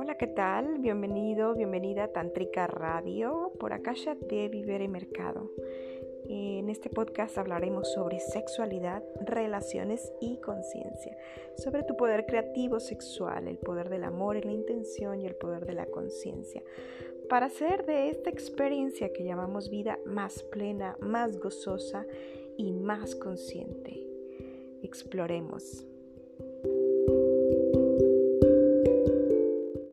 Hola, ¿qué tal? Bienvenido, bienvenida a Tantrica Radio por Akasha de Vivir y Mercado. En este podcast hablaremos sobre sexualidad, relaciones y conciencia, sobre tu poder creativo sexual, el poder del amor y la intención y el poder de la conciencia, para hacer de esta experiencia que llamamos vida más plena, más gozosa y más consciente. Exploremos.